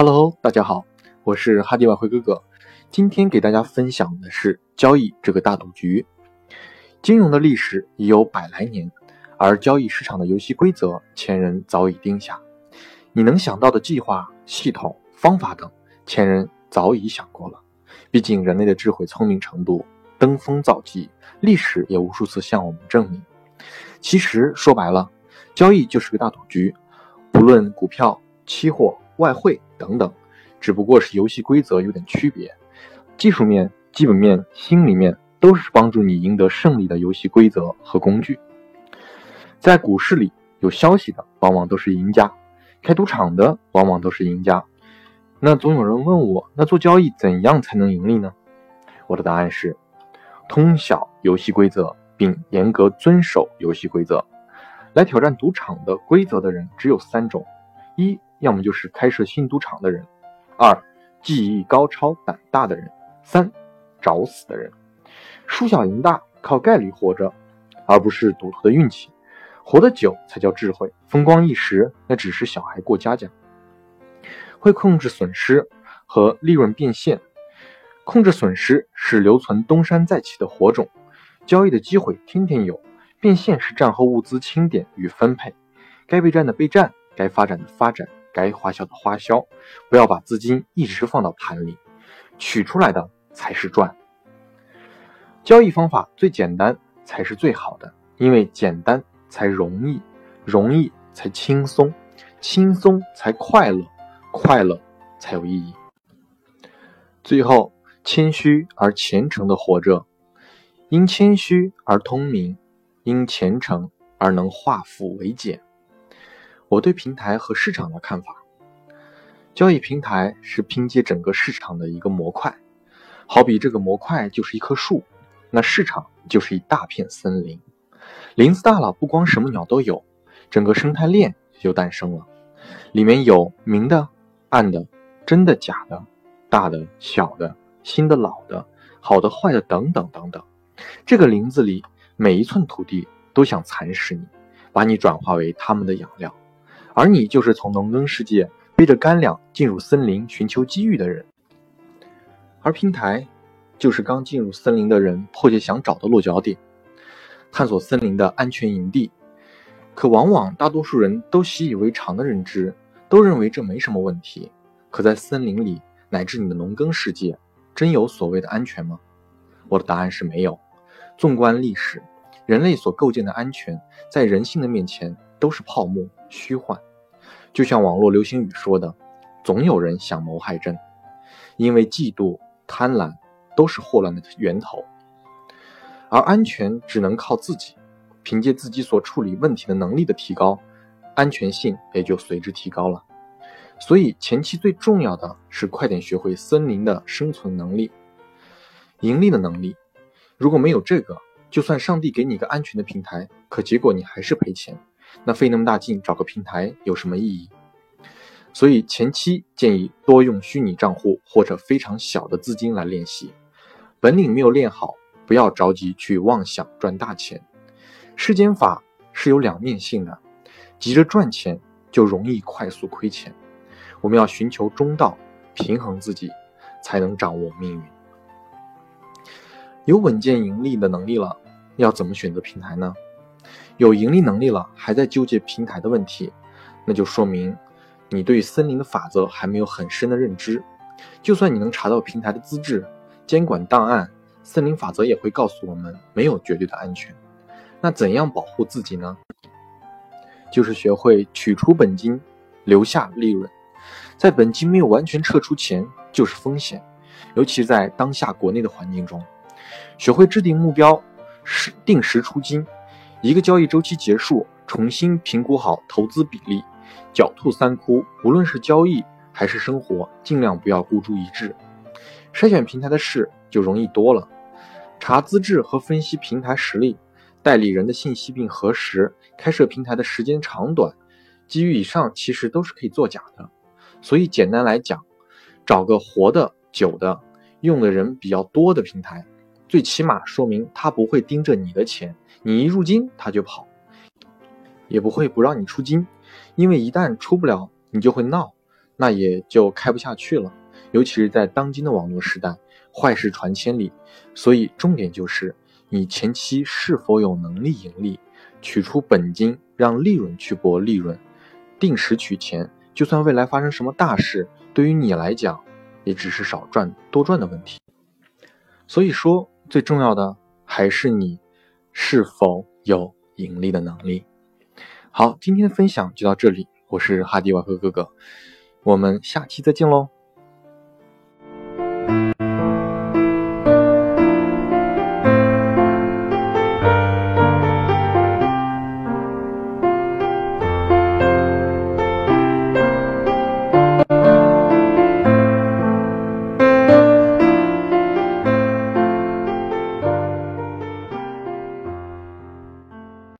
Hello，大家好，我是哈迪外汇哥哥。今天给大家分享的是交易这个大赌局。金融的历史已有百来年，而交易市场的游戏规则，前人早已定下。你能想到的计划、系统、方法等，前人早已想过了。毕竟人类的智慧、聪明程度登峰造极，历史也无数次向我们证明。其实说白了，交易就是个大赌局，不论股票、期货、外汇等等，只不过是游戏规则有点区别。技术面、基本面、心理面都是帮助你赢得胜利的游戏规则和工具。在股市里，有消息的往往都是赢家，开赌场的往往都是赢家。那总有人问我，那做交易怎样才能盈利呢？我的答案是：通晓游戏规则，并严格遵守游戏规则。来挑战赌场的规则的人只有三种：一，要么就是开设新赌场的人；二，技艺高超、胆大的人。三，找死的人，输小赢大靠概率活着，而不是赌徒的运气。活得久才叫智慧，风光一时那只是小孩过家家。会控制损失和利润变现，控制损失是留存东山再起的火种。交易的机会天天有，变现是战后物资清点与分配，该备战的备战，该发展的发展，该花销的花销。不要把资金一直放到盘里，取出来的。才是赚。交易方法最简单才是最好的，因为简单才容易，容易才轻松，轻松才快乐，快乐才有意义。最后，谦虚而虔诚的活着，因谦虚而通明，因虔诚而能化腐为简。我对平台和市场的看法：交易平台是拼接整个市场的一个模块。好比这个模块就是一棵树，那市场就是一大片森林。林子大了，不光什么鸟都有，整个生态链就诞生了。里面有明的、暗的、真的、假的、大的、小的、新的、老的、好的、坏的等等等等。这个林子里每一寸土地都想蚕食你，把你转化为他们的养料，而你就是从农耕世界背着干粮进入森林寻求机遇的人。而平台，就是刚进入森林的人迫切想找的落脚点，探索森林的安全营地。可往往大多数人都习以为常的认知，都认为这没什么问题。可在森林里，乃至你的农耕世界，真有所谓的安全吗？我的答案是没有。纵观历史，人类所构建的安全，在人性的面前都是泡沫、虚幻。就像网络流行语说的：“总有人想谋害朕，因为嫉妒。”贪婪都是祸乱的源头，而安全只能靠自己，凭借自己所处理问题的能力的提高，安全性也就随之提高了。所以前期最重要的是快点学会森林的生存能力、盈利的能力。如果没有这个，就算上帝给你一个安全的平台，可结果你还是赔钱，那费那么大劲找个平台有什么意义？所以前期建议多用虚拟账户或者非常小的资金来练习，本领没有练好，不要着急去妄想赚大钱。世间法是有两面性的，急着赚钱就容易快速亏钱。我们要寻求中道，平衡自己，才能掌握命运。有稳健盈利的能力了，要怎么选择平台呢？有盈利能力了，还在纠结平台的问题，那就说明。你对森林的法则还没有很深的认知，就算你能查到平台的资质、监管档案，森林法则也会告诉我们没有绝对的安全。那怎样保护自己呢？就是学会取出本金，留下利润。在本金没有完全撤出前，就是风险，尤其在当下国内的环境中，学会制定目标，时定时出金，一个交易周期结束，重新评估好投资比例。狡兔三窟，无论是交易还是生活，尽量不要孤注一掷。筛选平台的事就容易多了。查资质和分析平台实力、代理人的信息并核实开设平台的时间长短。基于以上，其实都是可以作假的。所以简单来讲，找个活的、久的、用的人比较多的平台，最起码说明他不会盯着你的钱，你一入金他就跑，也不会不让你出金。因为一旦出不了，你就会闹，那也就开不下去了。尤其是在当今的网络时代，坏事传千里，所以重点就是你前期是否有能力盈利，取出本金，让利润去搏利润，定时取钱。就算未来发生什么大事，对于你来讲，也只是少赚多赚的问题。所以说，最重要的还是你是否有盈利的能力。好，今天的分享就到这里，我是哈迪瓦克哥哥，我们下期再见喽。